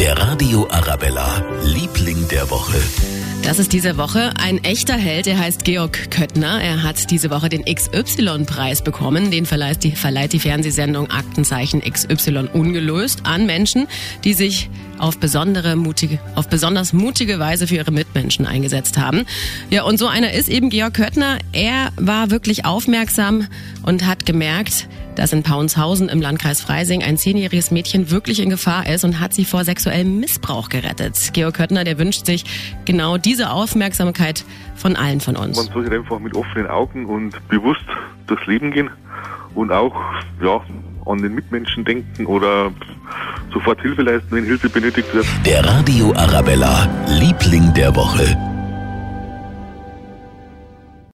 Der Radio Arabella, Liebling der Woche. Das ist diese Woche ein echter Held, der heißt Georg Köttner. Er hat diese Woche den XY-Preis bekommen. Den verleiht die, verleiht die Fernsehsendung Aktenzeichen XY ungelöst an Menschen, die sich auf besondere mutige, auf besonders mutige Weise für ihre Mitmenschen eingesetzt haben. Ja, und so einer ist eben Georg Köttner. Er war wirklich aufmerksam und hat gemerkt, dass in Paunshausen im Landkreis Freising ein zehnjähriges Mädchen wirklich in Gefahr ist und hat sie vor sexuellem Missbrauch gerettet. Georg Köttner, der wünscht sich genau diese Aufmerksamkeit von allen von uns. Man sollte einfach mit offenen Augen und bewusst durchs Leben gehen und auch ja, an den Mitmenschen denken oder sofort Hilfe leisten, wenn Hilfe benötigt wird. Der Radio Arabella, Liebling der Woche.